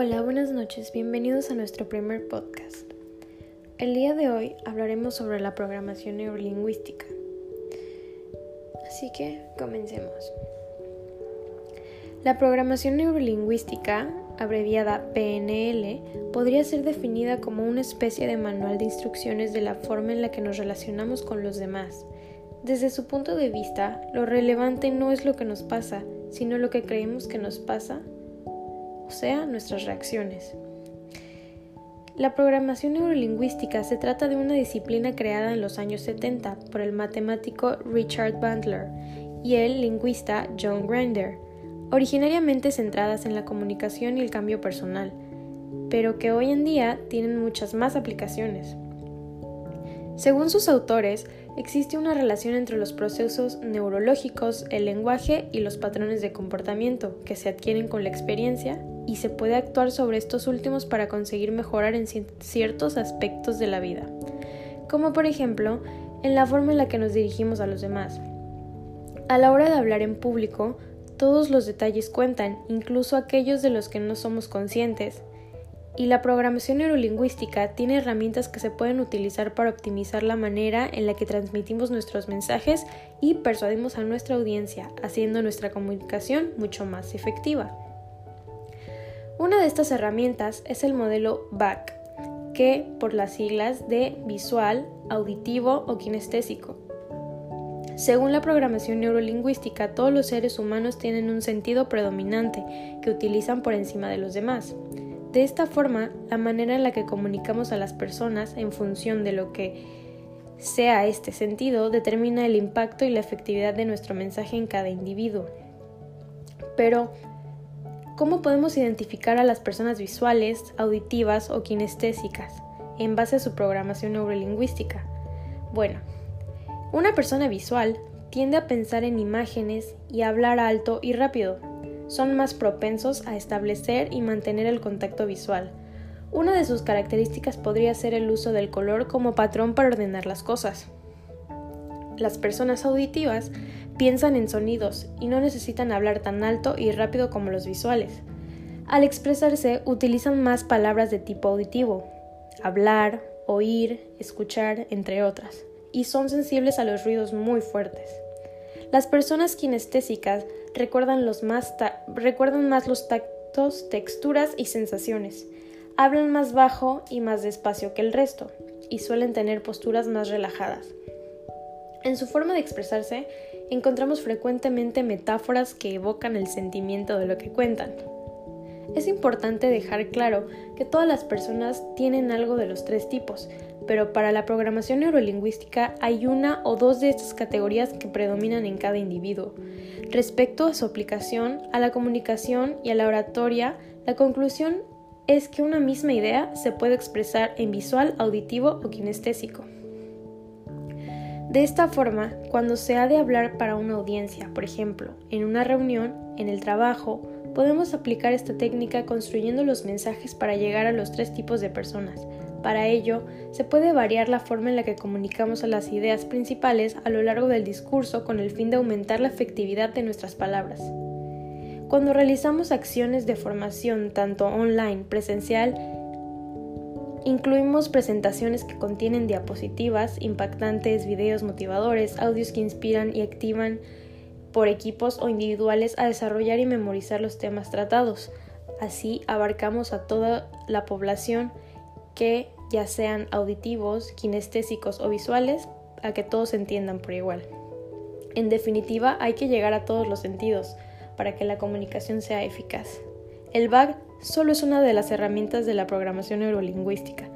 Hola, buenas noches, bienvenidos a nuestro primer podcast. El día de hoy hablaremos sobre la programación neurolingüística. Así que comencemos. La programación neurolingüística, abreviada PNL, podría ser definida como una especie de manual de instrucciones de la forma en la que nos relacionamos con los demás. Desde su punto de vista, lo relevante no es lo que nos pasa, sino lo que creemos que nos pasa o sea, nuestras reacciones. La programación neurolingüística se trata de una disciplina creada en los años 70 por el matemático Richard Bandler y el lingüista John Grinder, originariamente centradas en la comunicación y el cambio personal, pero que hoy en día tienen muchas más aplicaciones. Según sus autores, existe una relación entre los procesos neurológicos, el lenguaje y los patrones de comportamiento que se adquieren con la experiencia y se puede actuar sobre estos últimos para conseguir mejorar en ciertos aspectos de la vida, como por ejemplo en la forma en la que nos dirigimos a los demás. A la hora de hablar en público, todos los detalles cuentan, incluso aquellos de los que no somos conscientes, y la programación neurolingüística tiene herramientas que se pueden utilizar para optimizar la manera en la que transmitimos nuestros mensajes y persuadimos a nuestra audiencia, haciendo nuestra comunicación mucho más efectiva. Una de estas herramientas es el modelo BAC, que por las siglas de visual, auditivo o kinestésico. Según la programación neurolingüística, todos los seres humanos tienen un sentido predominante que utilizan por encima de los demás. De esta forma, la manera en la que comunicamos a las personas en función de lo que sea este sentido determina el impacto y la efectividad de nuestro mensaje en cada individuo. Pero, ¿Cómo podemos identificar a las personas visuales, auditivas o kinestésicas en base a su programación neurolingüística? Bueno, una persona visual tiende a pensar en imágenes y a hablar alto y rápido. Son más propensos a establecer y mantener el contacto visual. Una de sus características podría ser el uso del color como patrón para ordenar las cosas. Las personas auditivas piensan en sonidos y no necesitan hablar tan alto y rápido como los visuales. Al expresarse utilizan más palabras de tipo auditivo, hablar, oír, escuchar, entre otras, y son sensibles a los ruidos muy fuertes. Las personas kinestésicas recuerdan, más recuerdan más los tactos, texturas y sensaciones. Hablan más bajo y más despacio que el resto, y suelen tener posturas más relajadas. En su forma de expresarse, encontramos frecuentemente metáforas que evocan el sentimiento de lo que cuentan. Es importante dejar claro que todas las personas tienen algo de los tres tipos, pero para la programación neurolingüística hay una o dos de estas categorías que predominan en cada individuo. Respecto a su aplicación, a la comunicación y a la oratoria, la conclusión es que una misma idea se puede expresar en visual, auditivo o kinestésico. De esta forma, cuando se ha de hablar para una audiencia, por ejemplo, en una reunión, en el trabajo, podemos aplicar esta técnica construyendo los mensajes para llegar a los tres tipos de personas. Para ello, se puede variar la forma en la que comunicamos las ideas principales a lo largo del discurso con el fin de aumentar la efectividad de nuestras palabras. Cuando realizamos acciones de formación tanto online, presencial Incluimos presentaciones que contienen diapositivas impactantes, videos motivadores, audios que inspiran y activan por equipos o individuales a desarrollar y memorizar los temas tratados. Así abarcamos a toda la población que ya sean auditivos, kinestésicos o visuales, a que todos entiendan por igual. En definitiva, hay que llegar a todos los sentidos para que la comunicación sea eficaz. El BAG solo es una de las herramientas de la programación neurolingüística.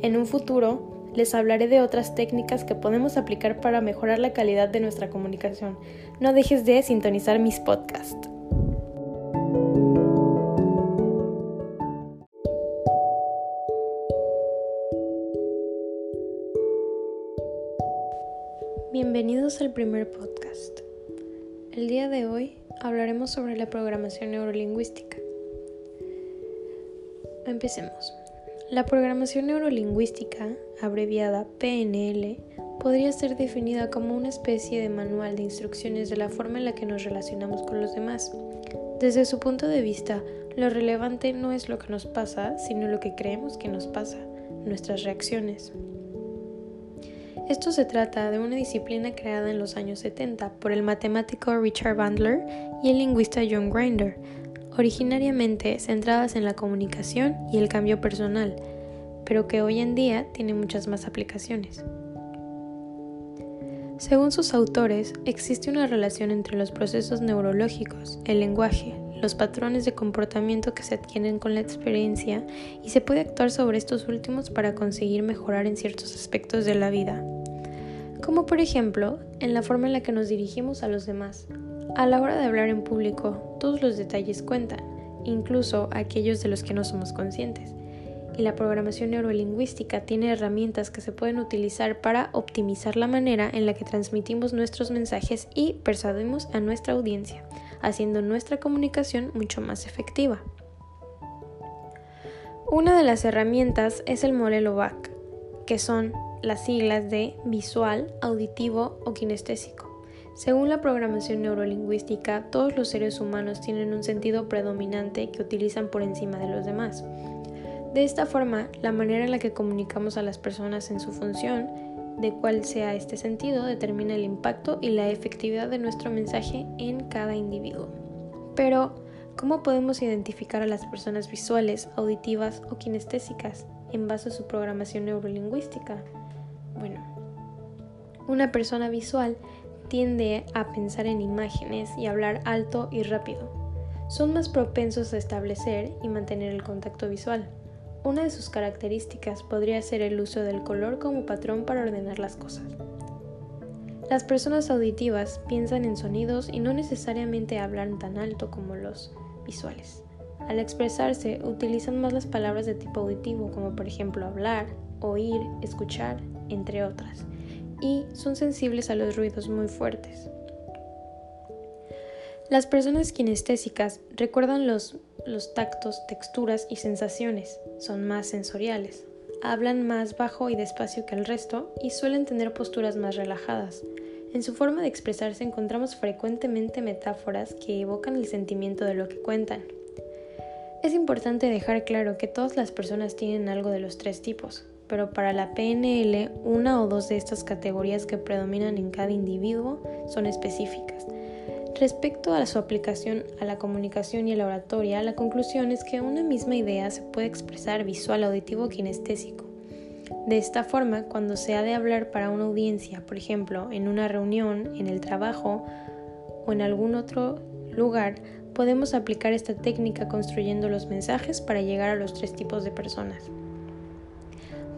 En un futuro, les hablaré de otras técnicas que podemos aplicar para mejorar la calidad de nuestra comunicación. No dejes de sintonizar mis podcasts. Bienvenidos al primer podcast. El día de hoy hablaremos sobre la programación neurolingüística. Empecemos. La programación neurolingüística, abreviada PNL, podría ser definida como una especie de manual de instrucciones de la forma en la que nos relacionamos con los demás. Desde su punto de vista, lo relevante no es lo que nos pasa, sino lo que creemos que nos pasa, nuestras reacciones. Esto se trata de una disciplina creada en los años 70 por el matemático Richard Bandler y el lingüista John Grinder, originariamente centradas en la comunicación y el cambio personal, pero que hoy en día tiene muchas más aplicaciones. Según sus autores, existe una relación entre los procesos neurológicos, el lenguaje, los patrones de comportamiento que se adquieren con la experiencia y se puede actuar sobre estos últimos para conseguir mejorar en ciertos aspectos de la vida. Como por ejemplo, en la forma en la que nos dirigimos a los demás. A la hora de hablar en público, todos los detalles cuentan, incluso aquellos de los que no somos conscientes y la programación neurolingüística tiene herramientas que se pueden utilizar para optimizar la manera en la que transmitimos nuestros mensajes y persuadimos a nuestra audiencia, haciendo nuestra comunicación mucho más efectiva. Una de las herramientas es el modelo VAC, que son las siglas de visual, auditivo o kinestésico. Según la programación neurolingüística, todos los seres humanos tienen un sentido predominante que utilizan por encima de los demás. De esta forma, la manera en la que comunicamos a las personas en su función, de cuál sea este sentido, determina el impacto y la efectividad de nuestro mensaje en cada individuo. Pero, ¿cómo podemos identificar a las personas visuales, auditivas o kinestésicas en base a su programación neurolingüística? Bueno, una persona visual tiende a pensar en imágenes y hablar alto y rápido. Son más propensos a establecer y mantener el contacto visual. Una de sus características podría ser el uso del color como patrón para ordenar las cosas. Las personas auditivas piensan en sonidos y no necesariamente hablan tan alto como los visuales. Al expresarse, utilizan más las palabras de tipo auditivo, como por ejemplo hablar, oír, escuchar, entre otras, y son sensibles a los ruidos muy fuertes. Las personas kinestésicas recuerdan los, los tactos, texturas y sensaciones, son más sensoriales, hablan más bajo y despacio que el resto y suelen tener posturas más relajadas. En su forma de expresarse encontramos frecuentemente metáforas que evocan el sentimiento de lo que cuentan. Es importante dejar claro que todas las personas tienen algo de los tres tipos, pero para la PNL una o dos de estas categorías que predominan en cada individuo son específicas. Respecto a su aplicación a la comunicación y a la oratoria, la conclusión es que una misma idea se puede expresar visual, auditivo o kinestésico. De esta forma, cuando se ha de hablar para una audiencia, por ejemplo, en una reunión, en el trabajo o en algún otro lugar, podemos aplicar esta técnica construyendo los mensajes para llegar a los tres tipos de personas.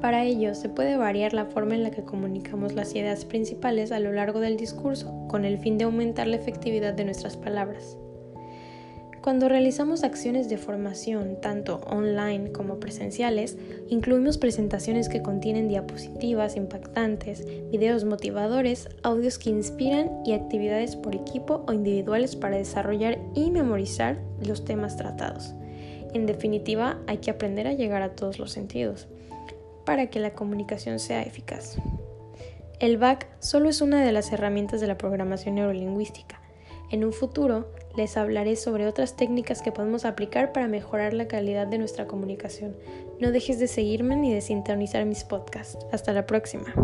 Para ello, se puede variar la forma en la que comunicamos las ideas principales a lo largo del discurso, con el fin de aumentar la efectividad de nuestras palabras. Cuando realizamos acciones de formación, tanto online como presenciales, incluimos presentaciones que contienen diapositivas impactantes, videos motivadores, audios que inspiran y actividades por equipo o individuales para desarrollar y memorizar los temas tratados. En definitiva, hay que aprender a llegar a todos los sentidos para que la comunicación sea eficaz. El BAC solo es una de las herramientas de la programación neurolingüística. En un futuro les hablaré sobre otras técnicas que podemos aplicar para mejorar la calidad de nuestra comunicación. No dejes de seguirme ni de sintonizar mis podcasts. Hasta la próxima.